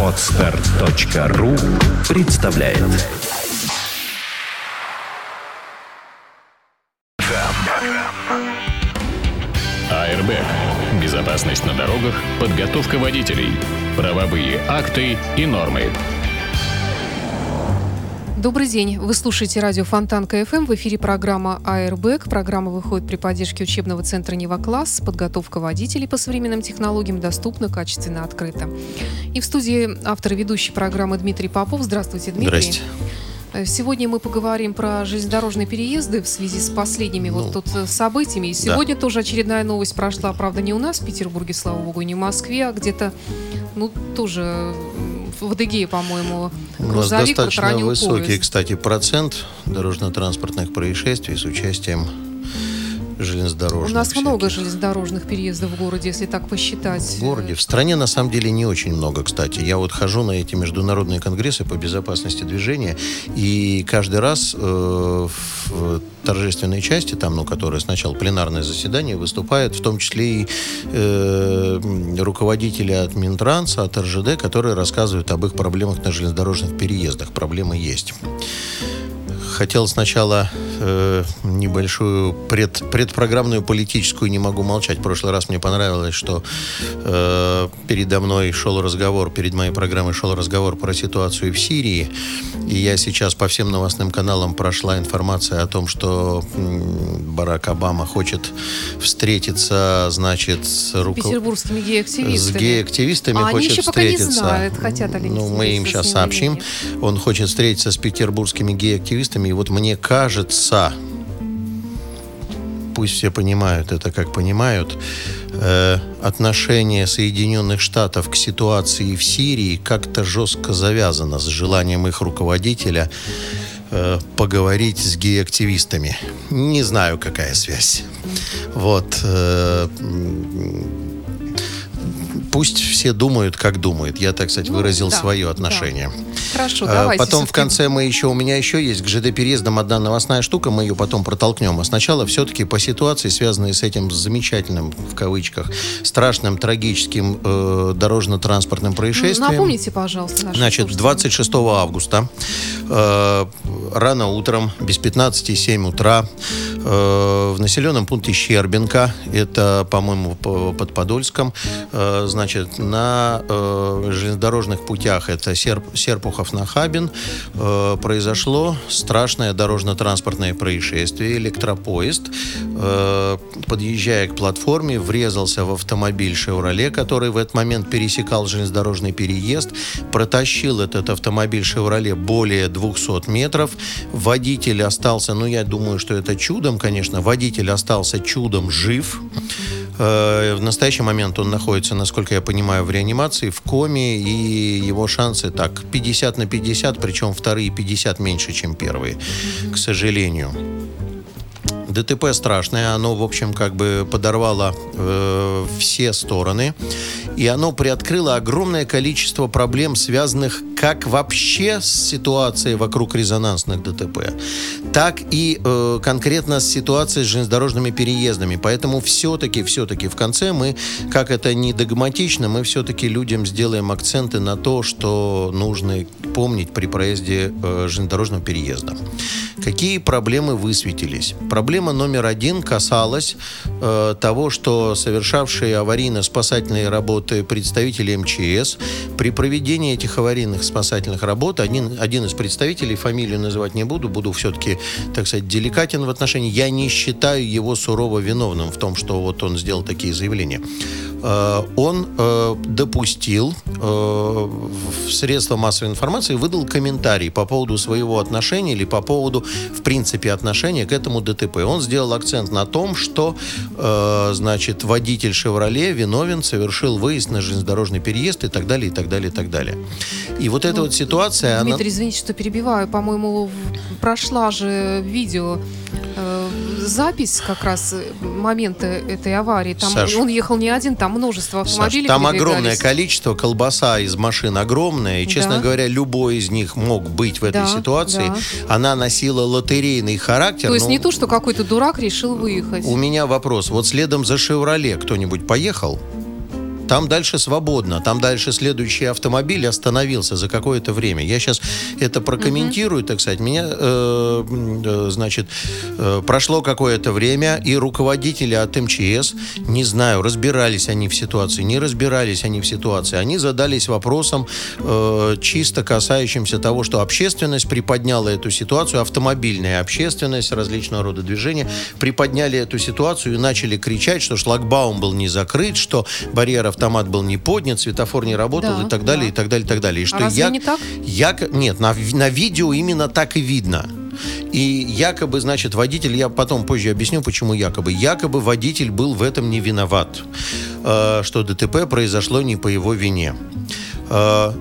Отстар.ру представляет Airbag. Безопасность на дорогах, подготовка водителей, правовые акты и нормы. Добрый день. Вы слушаете радио Фонтанка FM. В эфире программа «Airbag». Программа выходит при поддержке учебного центра «Нева Класс». Подготовка водителей по современным технологиям доступна, качественно, открыто. И в студии автор и ведущей программы Дмитрий Попов. Здравствуйте, Дмитрий. Здрасте. Э, Сегодня мы поговорим про железнодорожные переезды в связи с последними Ну, вот тут э, событиями. И сегодня тоже очередная новость прошла, правда, не у нас в Петербурге, слава богу, не в Москве, а где-то, ну, тоже в Адыгее, по-моему, У нас достаточно высокий, поезд. кстати, процент дорожно-транспортных происшествий с участием железнодорожных. У нас много всяких. железнодорожных переездов в городе, если так посчитать. В городе. В стране на самом деле не очень много, кстати. Я вот хожу на эти международные конгрессы по безопасности движения, и каждый раз э, в торжественной части, там, ну, которая сначала пленарное заседание, выступают в том числе и э, руководители от Минтранса, от РЖД, которые рассказывают об их проблемах на железнодорожных переездах. Проблемы есть. Хотел сначала э, небольшую пред, предпрограммную политическую не могу молчать. В прошлый раз мне понравилось, что э, передо мной шел разговор, перед моей программой шел разговор про ситуацию в Сирии. И я сейчас по всем новостным каналам прошла информация о том, что Барак Обама хочет встретиться, значит, с руко- Петербургскими гей-активистами. с гей-активистами А они хочет еще пока не встретиться. знают, хотят они Ну, мы им встретиться сейчас сообщим. Он хочет встретиться с петербургскими гей-активистами. И вот мне кажется, пусть все понимают это, как понимают, э, отношение Соединенных Штатов к ситуации в Сирии как-то жестко завязано с желанием их руководителя э, поговорить с гей-активистами. Не знаю, какая связь. Вот. э, Пусть все думают, как думают. Я, так сказать, Ну, выразил да, свое да. Хорошо, А, давайте. Потом в конце мы еще, у меня еще есть к ЖД-переездам одна новостная штука, мы ее потом протолкнем. А сначала все-таки по ситуации, связанной с этим замечательным, в кавычках, страшным, трагическим э, дорожно-транспортным происшествием. Напомните, пожалуйста, Значит, слушателям. 26 августа э, рано утром, без 15,7 утра, э, в населенном пункте Щербинка, это, по-моему, по- под Подольском, э, значит, на э, железнодорожных путях, это Серп- Серпухов-Нахабин, э, произошло страшное дорожно-транспортное происшествие. Электропоезд, э, подъезжая к платформе, врезался в автомобиль «Шевроле», который в этот момент пересекал железнодорожный переезд, протащил этот автомобиль «Шевроле» более 200 метров. Водитель остался, ну, я думаю, что это чудом, конечно, водитель остался чудом жив. Э, В настоящий момент он находится, насколько я понимаю, в реанимации, в коме, и его шансы так 50 на 50, причем вторые 50 меньше, чем первые, к сожалению. ДТП страшное, оно, в общем, как бы подорвало э, все стороны, и оно приоткрыло огромное количество проблем, связанных как вообще с ситуацией вокруг резонансных ДТП, так и э, конкретно с ситуацией с железнодорожными переездами. Поэтому все-таки, все-таки в конце мы, как это не догматично, мы все-таки людям сделаем акценты на то, что нужно помнить при проезде э, железнодорожного переезда. Какие проблемы высветились? Проблема номер один касалась э, того, что совершавшие аварийно-спасательные работы представители МЧС при проведении этих аварийных спасательных работ один, один из представителей, фамилию называть не буду, буду все-таки, так сказать, деликатен в отношении, я не считаю его сурово виновным в том, что вот он сделал такие заявления. Э, он э, допустил э, в средства массовой информации, выдал комментарий по поводу своего отношения или по поводу, в принципе, отношения к этому ДТП. Он сделал акцент на том, что, значит, водитель «Шевроле» виновен, совершил выезд на железнодорожный переезд и так далее, и так далее, и так далее. И вот эта Ну, вот ситуация, она... Дмитрий, извините, что перебиваю. По-моему, прошла же видео э, запись как раз э, момента этой аварии. Там Саш. он ехал не один, там множество Саш, автомобилей. там передвигались. огромное количество, колбаса из машин огромная, и, честно Да. говоря, любой из них мог быть в этой Да, ситуации. да. Она носила лотерейный характер. То есть но не то, что какой-то дурак решил выехать. У меня вопрос. Вот следом за «Шевроле» кто-нибудь поехал? Там дальше свободно, там дальше следующий автомобиль остановился за какое-то время. Я сейчас это прокомментирую, так сказать. Меня, э, э, значит, э, прошло какое-то время, и руководители от МЧС, не знаю, разбирались они в ситуации, не разбирались они в ситуации, они задались вопросом э, чисто касающимся того, что общественность приподняла эту ситуацию, автомобильная общественность, различного рода движения, приподняли эту ситуацию и начали кричать, что шлагбаум был не закрыт, что барьер-автомат был не поднят, светофор не работал Да, и так далее, да. и так далее, и так далее. И А что разве я, не так? я, нет, на, на видео именно так и видно. И якобы, значит, водитель, я потом позже объясню, почему якобы. Якобы водитель был в этом не виноват, э, что ДТП произошло не по его вине. Э,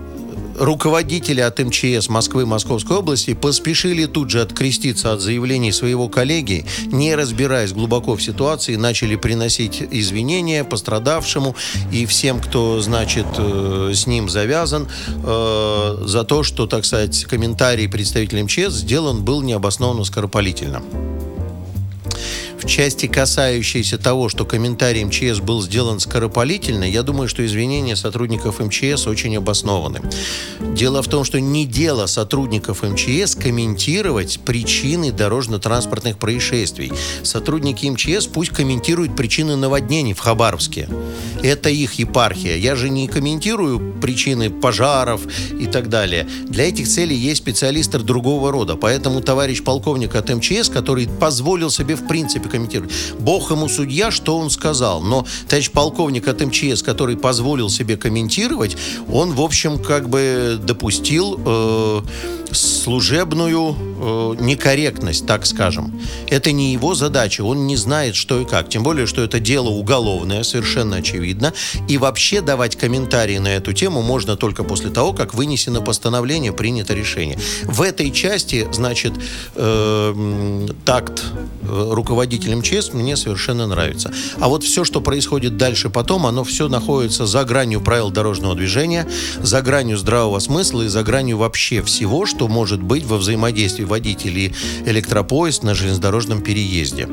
руководители от МЧС Москвы, Московской области поспешили тут же откреститься от заявлений своего коллеги, не разбираясь глубоко в ситуации, начали приносить извинения пострадавшему и всем, кто, значит, э, с ним завязан, э, за то, что, так сказать, комментарий представителя МЧС сделан был необоснованно скоропалительно. В части, касающейся того, что комментарий МЧС был сделан скоропалительно, я думаю, что извинения сотрудников МЧС очень обоснованы. Дело в том, что не дело сотрудников МЧС комментировать причины дорожно-транспортных происшествий. Сотрудники МЧС пусть комментируют причины наводнений в Хабаровске. Это их епархия. Я же не комментирую причины пожаров и так далее. Для этих целей есть специалисты другого рода. Поэтому товарищ полковник от МЧС, который позволил себе в принципе комментировать, бог ему судья, что он сказал. Но товарищ полковник от МЧС, который позволил себе комментировать, он, в общем, как бы допустил э, служебную э, некорректность, так скажем. Это не его задача, он не знает, что и как. Тем более, что это дело уголовное, совершенно очевидно. И вообще давать комментарии на эту тему можно только после того, как вынесено постановление, принято решение. В этой части, значит, э, такт э, руководителя МЧС мне совершенно нравится. А вот все, что происходит дальше потом, оно все находится за гранью правил дорожного движения, за гранью здравого смысла и за гранью вообще всего, что может быть во взаимодействии водителей электропоезд на железнодорожном переезде.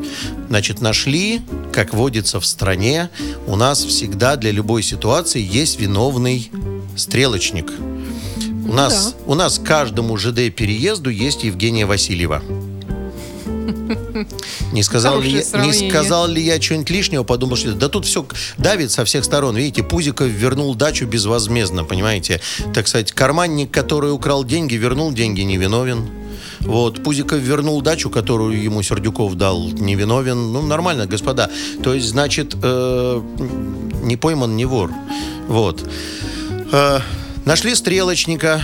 Значит, нашли, как водится в стране, у нас всегда для любой ситуации есть виновный стрелочник. У нас, у нас каждому ЖД переезду есть Евгения Васильева. Не сказал, ли я, не сказал ли я что-нибудь лишнего, подумал, что да тут все давит со всех сторон. Видите, Пузиков вернул дачу безвозмездно, понимаете? Так сказать, карманник, который украл деньги, вернул деньги, не виновен. Вот, Пузиков вернул дачу, которую ему Сердюков дал, не виновен. Ну, нормально, господа. То есть, значит, э, не пойман, не вор. Вот. Э, нашли стрелочника,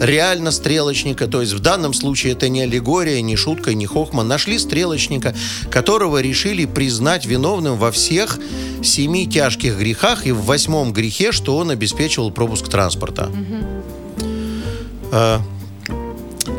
реально стрелочника, то есть в данном случае это не аллегория, не шутка, не хохма. Нашли стрелочника, которого решили признать виновным во всех семи тяжких грехах и в восьмом грехе, что он обеспечивал пропуск транспорта. Э,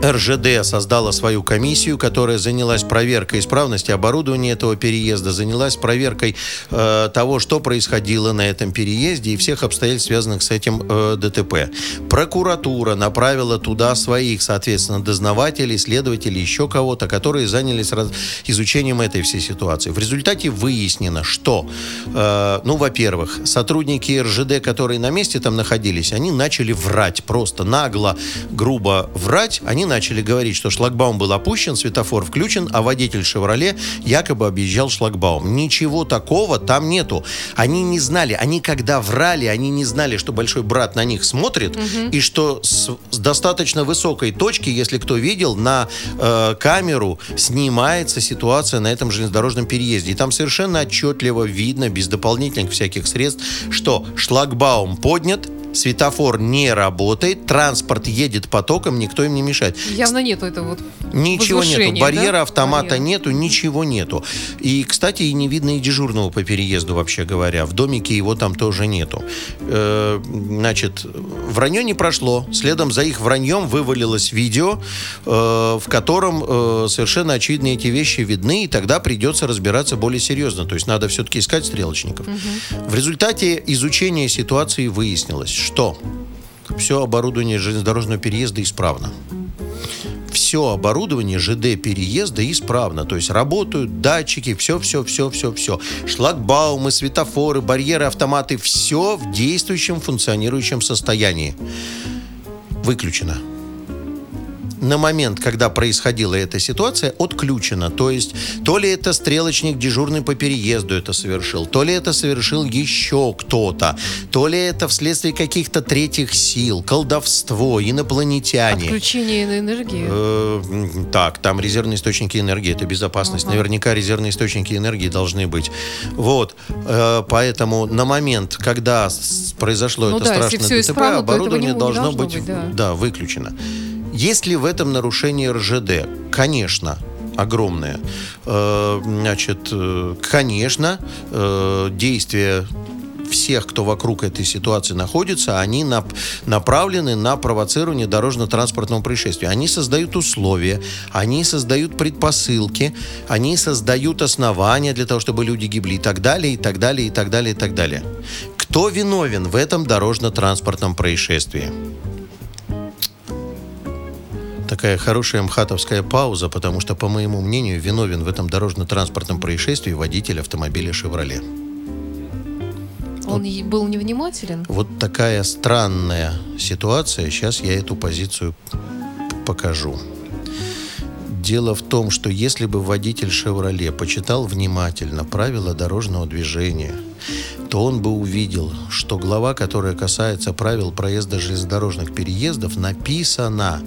РЖД создала свою комиссию, которая занялась проверкой исправности оборудования этого переезда, занялась проверкой э, того, что происходило на этом переезде и всех обстоятельств, связанных с этим э, ДТП. Прокуратура направила туда своих, соответственно, дознавателей, следователей, еще кого-то, которые занялись раз- изучением этой всей ситуации. В результате выяснено, что, э, ну, во-первых, сотрудники РЖД, которые на месте там находились, они начали врать, просто нагло, грубо врать. Они начали говорить, что шлагбаум был опущен, светофор включен, а водитель «Шевроле» якобы объезжал шлагбаум. Ничего такого там нету. Они не знали, они когда врали, они не знали, что большой брат на них смотрит, и что с, с достаточно высокой точки, если кто видел, на э, камеру снимается ситуация на этом железнодорожном переезде. И там совершенно отчетливо видно, без дополнительных всяких средств, что шлагбаум поднят, светофор не работает, транспорт едет потоком, никто им не мешает. Явно нету этого вот Ничего нету, барьера да? автомата Барьера. нету, ничего нету. И, кстати, и не видно и дежурного по переезду, вообще говоря. В домике его там тоже нету. Э, значит, вранье не прошло. Следом за их враньем вывалилось видео, э, в котором э, совершенно очевидно эти вещи видны, и тогда придется разбираться более серьезно. То есть надо все-таки искать стрелочников. В результате изучения ситуации выяснилось, что все оборудование железнодорожного переезда исправно. все оборудование ЖД переезда исправно. То есть работают датчики, все, все, все, все, все. Шлагбаумы, светофоры, барьеры, автоматы. Все в действующем, функционирующем состоянии. Выключено на момент, когда происходила эта ситуация, отключено. То есть, то ли это стрелочник дежурный по переезду это совершил, то ли это совершил еще кто-то, то ли это вследствие каких-то третьих сил, колдовство, инопланетяне. Отключение энергии. Э, так, там резервные источники энергии, это безопасность. Ага. Наверняка резервные источники энергии должны быть. Вот, э, поэтому на момент, когда произошло ну, это да, страшное ДТП, оборудование должно, должно быть, быть да. да, выключено. Есть ли в этом нарушение РЖД? Конечно огромное. Э, значит, э, конечно, э, действия всех, кто вокруг этой ситуации находится, они нап- направлены на провоцирование дорожно-транспортного происшествия. Они создают условия, они создают предпосылки, они создают основания для того, чтобы люди гибли и так далее, и так далее, и так далее, и так далее. Кто виновен в этом дорожно-транспортном происшествии? Такая хорошая мхатовская пауза, потому что, по моему мнению, виновен в этом дорожно-транспортном происшествии водитель автомобиля «Шевроле». Он вот, был невнимателен? Вот такая странная ситуация. Сейчас я эту позицию покажу. Дело в том, что если бы водитель «Шевроле» почитал внимательно правила дорожного движения, то он бы увидел, что глава, которая касается правил проезда железнодорожных переездов, написана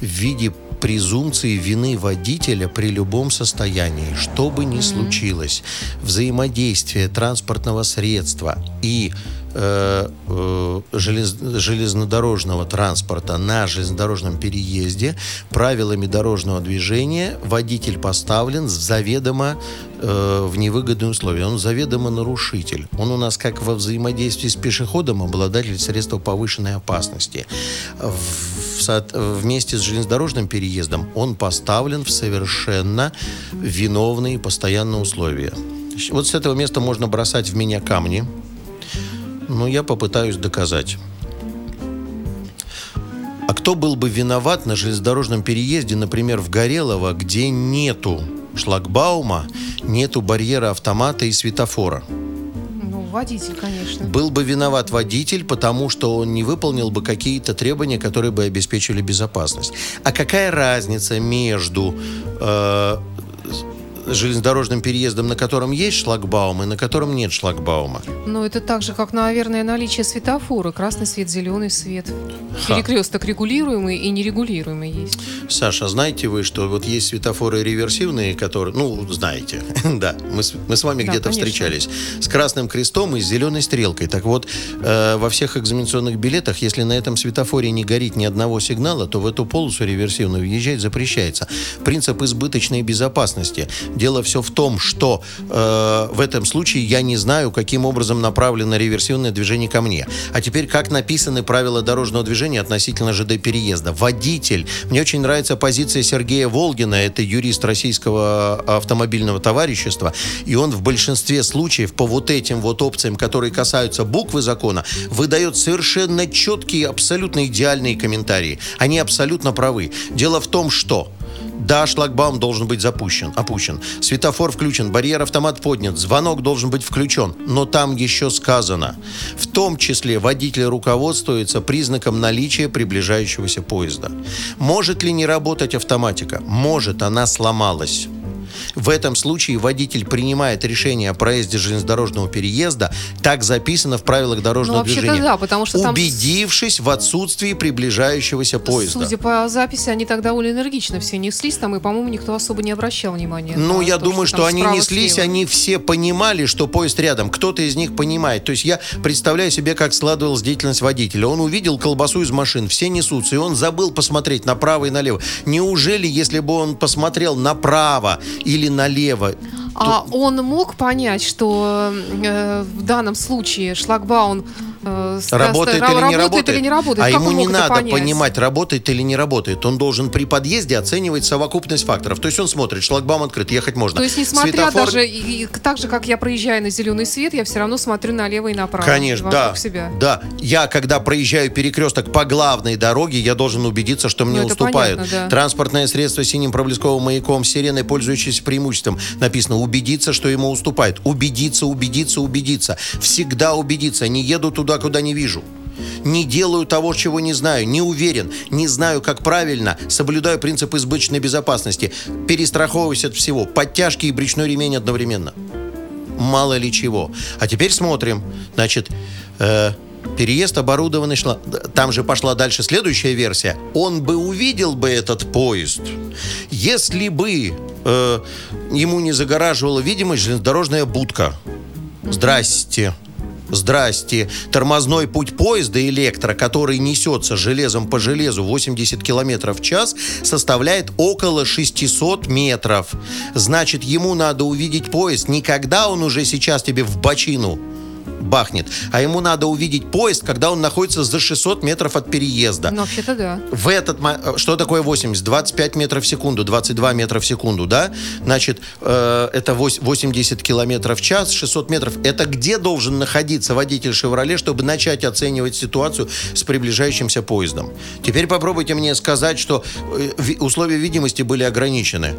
в виде презумпции вины водителя при любом состоянии. Что бы ни случилось, взаимодействие транспортного средства и э, э, желез, железнодорожного транспорта на железнодорожном переезде правилами дорожного движения водитель поставлен заведомо э, в невыгодные условия. Он заведомо нарушитель. Он у нас как во взаимодействии с пешеходом обладатель средства повышенной опасности. В вместе с железнодорожным переездом он поставлен в совершенно виновные постоянные условия. Вот с этого места можно бросать в меня камни, но я попытаюсь доказать. А кто был бы виноват на железнодорожном переезде, например, в Горелово, где нету шлагбаума, нету барьера автомата и светофора? Водитель, конечно. Был бы виноват водитель, потому что он не выполнил бы какие-то требования, которые бы обеспечили безопасность. А какая разница между э, железнодорожным переездом, на котором есть шлагбаум и на котором нет шлагбаума. Ну, это так же, как, наверное, наличие светофора. Красный свет, зеленый свет. Ха. Перекресток регулируемый и нерегулируемый есть. Саша, знаете вы, что вот есть светофоры реверсивные, которые, ну, знаете, да, мы, мы с вами да, где-то встречались, с красным крестом и с зеленой стрелкой. Так вот, э, во всех экзаменационных билетах, если на этом светофоре не горит ни одного сигнала, то в эту полосу реверсивную въезжать запрещается. Принцип избыточной безопасности. Дело все в том, что э, в этом случае я не знаю, каким образом направлено реверсивное движение ко мне. А теперь, как написаны правила дорожного движения относительно ЖД переезда. Водитель. Мне очень нравится позиция Сергея Волгина, это юрист российского автомобильного товарищества, и он в большинстве случаев по вот этим вот опциям, которые касаются буквы закона, выдает совершенно четкие, абсолютно идеальные комментарии. Они абсолютно правы. Дело в том, что да, шлагбаум должен быть запущен, опущен. Светофор включен, барьер автомат поднят, звонок должен быть включен. Но там еще сказано. В том числе водитель руководствуется признаком наличия приближающегося поезда. Может ли не работать автоматика? Может, она сломалась. В этом случае водитель принимает решение о проезде железнодорожного переезда, так записано в правилах дорожного ну, движения. Да, потому что убедившись там... в отсутствии приближающегося поезда. Судя по записи, они тогда довольно энергично все неслись там, и, по-моему, никто особо не обращал внимания. Ну, я то, думаю, что, что они неслись, слева. они все понимали, что поезд рядом. Кто-то из них понимает. То есть я представляю себе, как складывалась деятельность водителя. Он увидел колбасу из машин, все несутся, и он забыл посмотреть направо и налево. Неужели, если бы он посмотрел направо или налево. А то... он мог понять, что э, в данном случае шлагбаум э, Работает, ра- или, не работает или не работает. А Как ему не надо понять? понимать, работает или не работает. Он должен при подъезде оценивать совокупность факторов. То есть он смотрит, шлагбаум открыт, ехать можно. То есть, несмотря Светофор- даже и, и так же, как я проезжаю на зеленый свет, я все равно смотрю налево и направо. Конечно, да. себя. Да. Я, когда проезжаю перекресток по главной дороге, я должен убедиться, что мне Ну, уступают. понятно, да. Транспортное средство с синим проблесковым маяком, сиреной, пользующееся преимуществом. Написано убедиться, что ему уступает. Убедиться, убедиться, убедиться. Всегда убедиться. Не еду туда, куда не вижу. Не делаю того, чего не знаю, не уверен, не знаю, как правильно, соблюдаю принцип избыточной безопасности, перестраховываюсь от всего, подтяжки и брючной ремень одновременно мало ли чего. А теперь смотрим. Значит, э, переезд оборудованный шла. Там же пошла дальше следующая версия. Он бы увидел бы этот поезд, если бы э, ему не загораживала видимость железнодорожная будка. Здрасте. Здрасте. Тормозной путь поезда электро, который несется железом по железу 80 километров в час, составляет около 600 метров. Значит, ему надо увидеть поезд не когда он уже сейчас тебе в бочину бахнет, а ему надо увидеть поезд, когда он находится за 600 метров от переезда. Ну, вообще-то да. В этот э, что такое 80? 25 метров в секунду, 22 метра в секунду, да? Значит, э, это вось- 80 километров в час, 600 метров. Это где должен находиться водитель «Шевроле», чтобы начать оценивать ситуацию с приближающимся поездом? Теперь попробуйте мне сказать, что э, ви- условия видимости были ограничены.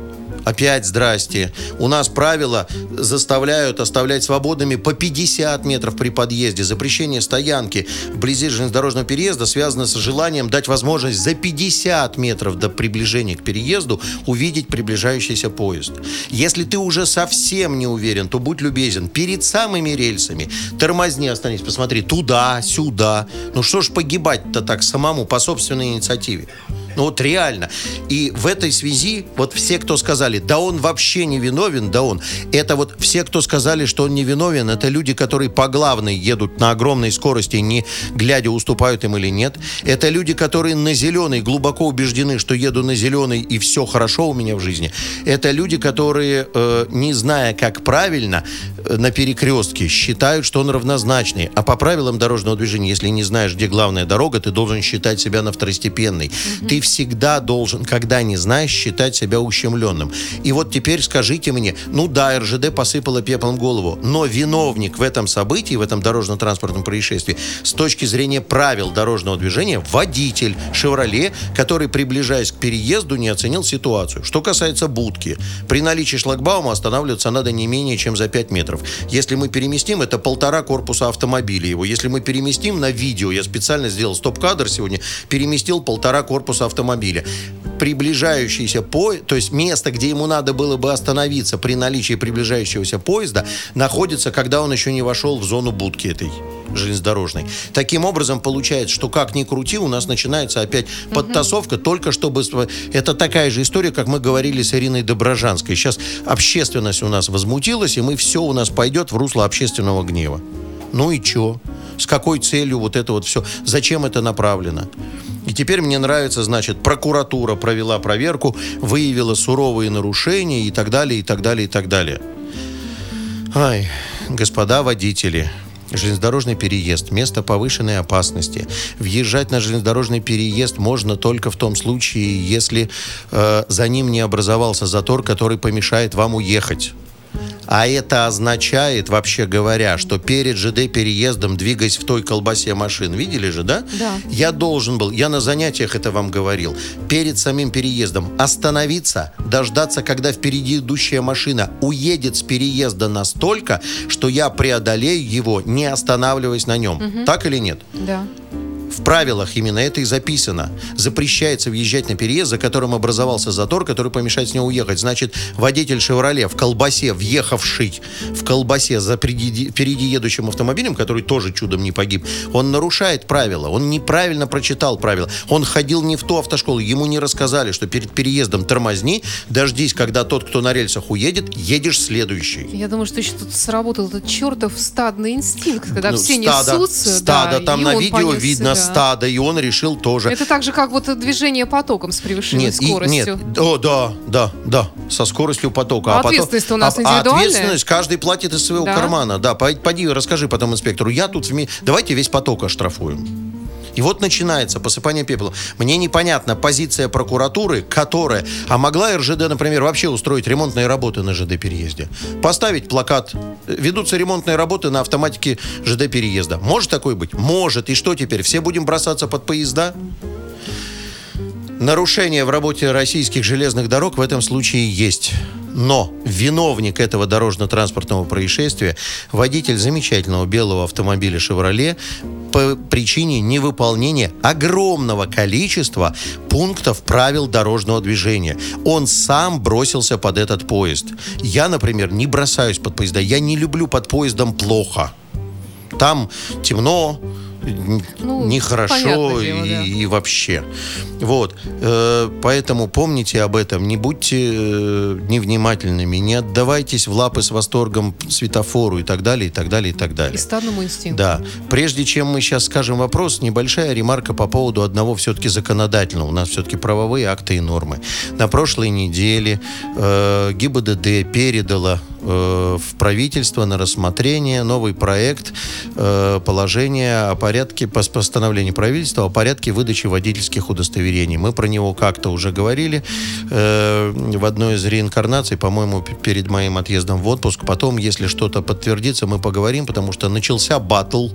Опять здрасте. У нас правила заставляют оставлять свободными по 50 метров при подъезде. Запрещение стоянки вблизи железнодорожного переезда связано с желанием дать возможность за 50 метров до приближения к переезду увидеть приближающийся поезд. Если ты уже совсем не уверен, то будь любезен. Перед самыми рельсами тормозни, останись, посмотри туда, сюда. Ну что ж погибать-то так самому по собственной инициативе? Ну вот реально. И в этой связи вот все, кто сказали, да он вообще не виновен, да он. Это вот все, кто сказали, что он не виновен, это люди, которые по главной едут на огромной скорости, не глядя, уступают им или нет. Это люди, которые на зеленой глубоко убеждены, что еду на зеленый и все хорошо у меня в жизни. Это люди, которые, э, не зная, как правильно, э, на перекрестке считают, что он равнозначный. А по правилам дорожного движения, если не знаешь, где главная дорога, ты должен считать себя на второстепенной. Ты всегда должен, когда не знаешь, считать себя ущемленным. И вот теперь скажите мне, ну да, РЖД посыпала пеплом голову, но виновник в этом событии, в этом дорожно-транспортном происшествии, с точки зрения правил дорожного движения, водитель «Шевроле», который, приближаясь к переезду, не оценил ситуацию. Что касается будки, при наличии шлагбаума останавливаться надо не менее чем за 5 метров. Если мы переместим, это полтора корпуса автомобиля его. Если мы переместим на видео, я специально сделал стоп-кадр сегодня, переместил полтора корпуса автомобиля. Приближающийся поезд, то есть место, где ему надо было бы остановиться при наличии приближающегося поезда, находится, когда он еще не вошел в зону будки этой железнодорожной. Таким образом, получается, что как ни крути, у нас начинается опять подтасовка, только чтобы... Это такая же история, как мы говорили с Ириной Доброжанской. Сейчас общественность у нас возмутилась, и мы все у нас пойдет в русло общественного гнева. Ну и чё? С какой целью вот это вот все? Зачем это направлено? И теперь мне нравится, значит, прокуратура провела проверку, выявила суровые нарушения и так далее, и так далее, и так далее. Ай, господа водители, железнодорожный переезд, место повышенной опасности. Въезжать на железнодорожный переезд можно только в том случае, если э, за ним не образовался затор, который помешает вам уехать. А это означает, вообще говоря, что перед ЖД-переездом, двигаясь в той колбасе машин, видели же, да? Да. Я должен был, я на занятиях это вам говорил, перед самим переездом остановиться, дождаться, когда впереди идущая машина уедет с переезда настолько, что я преодолею его, не останавливаясь на нем. Так или нет? Да. В правилах именно это и записано. Запрещается въезжать на переезд, за которым образовался затор, который помешает с него уехать. Значит, водитель «Шевроле» в колбасе, въехавший в колбасе за впереди, впереди едущим автомобилем, который тоже чудом не погиб, он нарушает правила. Он неправильно прочитал правила. Он ходил не в ту автошколу. Ему не рассказали, что перед переездом тормозни, дождись, когда тот, кто на рельсах уедет, едешь следующий. Я думаю, что еще тут сработал этот чертов стадный инстинкт, когда Ну, все стадо, несутся. стадо, да, там и на видео понесся, видно да. Стадо, и он решил тоже. Это так же, как вот движение потоком с превышенной Нет, и- скоростью. нет, о, да, да, да, со скоростью потока. А потом- ответственность-то у нас а- а индивидуальная? ответственность каждый платит из своего Да? кармана. Да, пой- поди, расскажи потом инспектору. Я тут, давайте весь поток оштрафуем. И вот начинается посыпание пепла. Мне непонятна позиция прокуратуры, которая... А могла РЖД, например, вообще устроить ремонтные работы на ЖД-переезде? Поставить плакат. э, Ведутся ремонтные работы на автоматике ЖД-переезда. Может такое быть? Может. И что теперь? Все будем бросаться под поезда? Нарушение в работе российских железных дорог в этом случае есть. Но виновник этого дорожно-транспортного происшествия, водитель замечательного белого автомобиля «Шевроле», по причине невыполнения огромного количества пунктов правил дорожного движения. Он сам бросился под этот поезд. Я, например, не бросаюсь под поезда. Я не люблю под поездом плохо. Там темно, Ну, нехорошо понятное дело, и, да. и вообще. Вот. Э, поэтому помните об этом. Не будьте э, невнимательными, не отдавайтесь в лапы с восторгом светофору и так далее, и так далее, и так И далее. стадному инстинкту. Да. Прежде чем мы сейчас скажем вопрос, небольшая ремарка по поводу одного все-таки законодательного. У нас все-таки правовые акты и нормы. На прошлой неделе э, ГИБДД передала в правительство на рассмотрение новый проект э, положения о порядке пос- постановления правительства о порядке выдачи водительских удостоверений. Мы про него как-то уже говорили э, в одной из реинкарнаций, по-моему, перед моим отъездом в отпуск. Потом, если что-то подтвердится, мы поговорим, потому что начался батл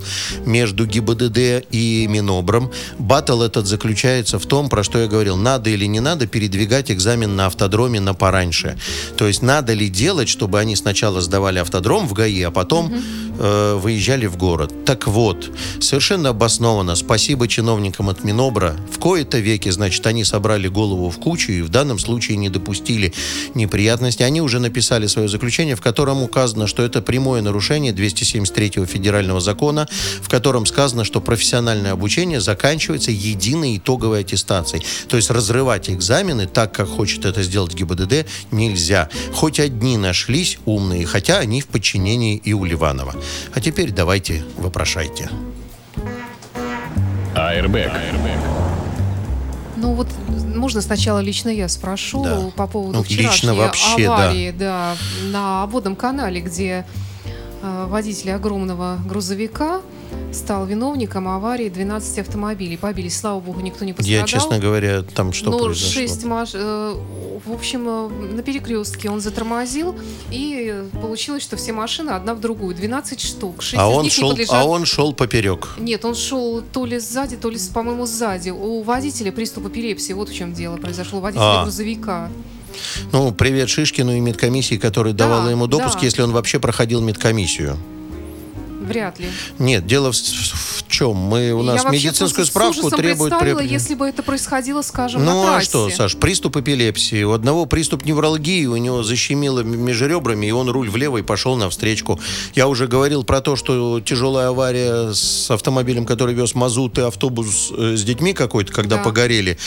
между ГИБДД и Минобром. Батл этот заключается в том, про что я говорил, надо или не надо передвигать экзамен на автодроме на пораньше. То есть надо ли делать, чтобы они сначала сдавали автодром в ГАИ, а потом э, выезжали в город. Так вот, совершенно обоснованно, спасибо чиновникам от Минобра, в кои-то веки, значит, они собрали голову в кучу и в данном случае не допустили неприятности. Они уже написали свое заключение, в котором указано, что это прямое нарушение 273 федерального закона, в котором сказано, что профессиональное обучение заканчивается единой итоговой аттестацией. То есть разрывать экзамены так, как хочет это сделать ГИБДД, нельзя. Хоть одни нашлись умные, хотя они в подчинении и у Ливанова. А теперь давайте вопрошайте. Airbag. Ну вот можно сначала лично я спрошу Да. по поводу Ну, вчерашней лично вообще, да. аварии да. на обводном канале, где э, водитель огромного грузовика стал виновником аварии 12 автомобилей. Побились, слава богу, никто не пострадал. Я, честно говоря, там что ну, произошло? шесть маш... э, В общем, э, на перекрестке он затормозил, и получилось, что все машины одна в другую. 12 штук. Шесть А из он, шел, подлежат- а он шел поперек. Нет, он шел то ли сзади, то ли, по-моему, сзади. У водителя приступ эпилепсии. Вот в чем дело произошло. У водителя А. грузовика. Ну, привет Шишкину и медкомиссии, которая Да, давала ему допуск, да. если он вообще проходил медкомиссию. Вряд ли. Нет, дело в, в чем? Мы, у нас я медицинскую справку представила, при- если бы это происходило, скажем, Ну на а трассе. что, Саш, приступ эпилепсии. У одного приступ невралгии, у него защемило м- межребрами, и он руль влево и пошел навстречку. Я уже говорил про то, что тяжелая авария с автомобилем, который вез мазут и автобус э, с детьми какой-то, когда Да. погорели.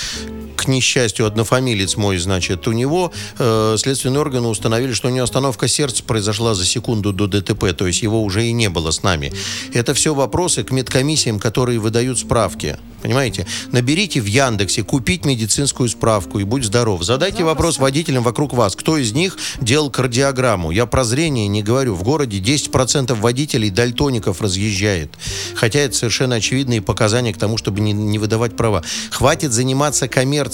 К несчастью, однофамилец мой, значит, у него э, следственные органы установили, что у него остановка сердца произошла за секунду до ДТП, то есть его уже и не было с нами. Это все вопросы к медкомиссиям, которые выдают справки. Понимаете? Наберите в Яндексе «Купить медицинскую справку» и будь здоров. Задайте вопрос водителям вокруг вас. Кто из них делал кардиограмму? Я про зрение не говорю. В городе 10% водителей дальтоников разъезжает. Хотя это совершенно очевидные показания к тому, чтобы не, не выдавать права. Хватит заниматься коммерцией.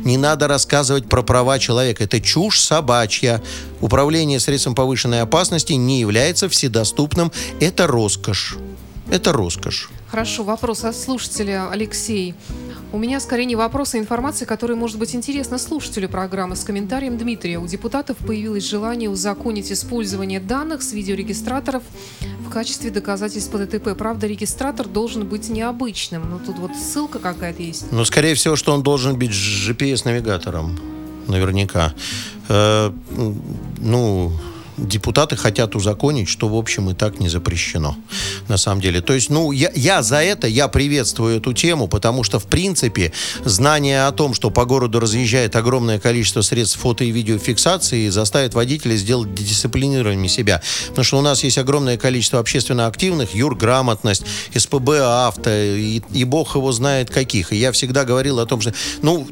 Не надо рассказывать про права человека. Это чушь собачья. Управление средством повышенной опасности не является вседоступным. Это роскошь. Это роскошь. Хорошо, вопрос от слушателя Алексей. У меня скорее не вопрос, а информация, которая может быть интересна слушателю программы. С комментарием Дмитрия. У депутатов появилось желание узаконить использование данных с видеорегистраторов в качестве доказательств по ДТП. Правда, регистратор должен быть необычным. Но тут вот ссылка какая-то есть. Ну, скорее всего, что он должен быть GPS-навигатором. Наверняка. Э, ну, депутаты хотят узаконить, что, в общем, и так не запрещено. На самом деле. То есть, ну, я, я за это, я приветствую эту тему, потому что, в принципе, знание о том, что по городу разъезжает огромное количество средств фото- и видеофиксации, заставит водителя сделать дисциплинированными себя. Потому что у нас есть огромное количество общественно активных, юрграмотность, СПБ авто, и, и бог его знает каких. И я всегда говорил о том, что, ну,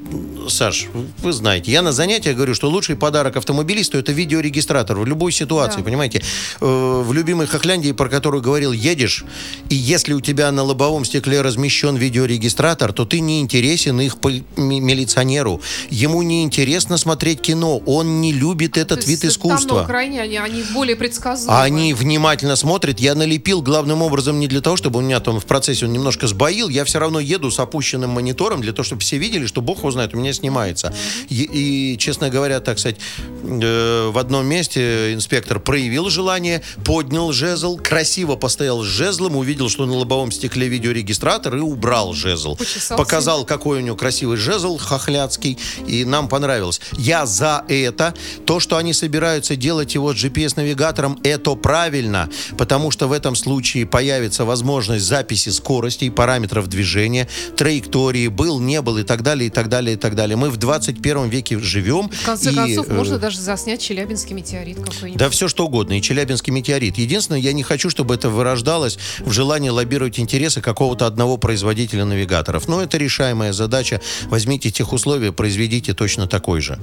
Саш, вы знаете, я на занятиях говорю, что лучший подарок автомобилисту это видеорегистратор в любой ситуации, да. понимаете? Э, в любимой Хохляндии, про которую говорил, едешь, и если у тебя на лобовом стекле размещен видеорегистратор, то ты не интересен их милиционеру. Ему не интересно смотреть кино, он не любит этот вид искусства. Там на Украине они, они более предсказуемы. Они внимательно смотрят. Я налепил главным образом не для того, чтобы у меня там в процессе он немножко сбоил, я все равно еду с опущенным монитором для того, чтобы все видели, что бог его знает, у меня снимается. И, и честно говоря, так сказать, э, в одном месте инспектор проявил желание, поднял жезл, красиво постоял с жезлом, увидел, что на лобовом стекле видеорегистратор и убрал жезл. Почесался. Показал, какой у него красивый жезл, хохляцкий, и нам понравилось. Я за это. То, что они собираются делать его с GPS-навигатором, это правильно, потому что в этом случае появится возможность записи скоростей, параметров движения, траектории, был, не был и так далее, и так далее, и так далее. Мы в 21 веке живем. В конце и, концов, э, можно даже заснять Челябинский метеорит какой-нибудь. Да все что угодно, и Челябинский метеорит. Единственное, я не хочу, чтобы это вырождалось в желании лоббировать интересы какого-то одного производителя навигаторов. Но это решаемая задача. Возьмите тех условия, произведите точно такой же.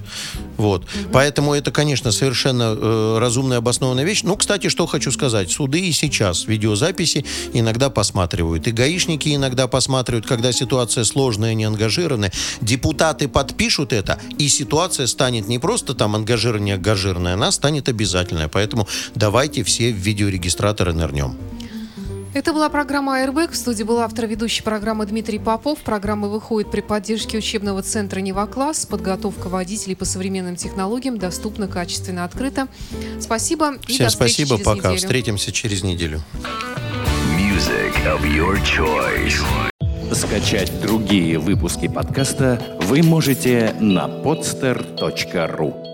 Вот. Угу. Поэтому это, конечно, совершенно э, разумная, обоснованная вещь. Ну, кстати, что хочу сказать. Суды и сейчас видеозаписи иногда посматривают. И гаишники иногда посматривают, когда ситуация сложная, не ангажированная. Депутаты подпишут это, и ситуация станет не просто там ангажированная, ангажированная, она станет обязательная. Поэтому давайте все в видеорегистраторы нырнем. Это была программа Airbag. В студии был автор ведущей программы Дмитрий Попов. Программа выходит при поддержке учебного центра «Нева-класс». Подготовка водителей по современным технологиям доступна, качественно, открыто. Спасибо. Всем спасибо. Пока. Неделю. Встретимся через неделю. Music of your choice. Скачать другие выпуски подкаста вы можете на podster.ru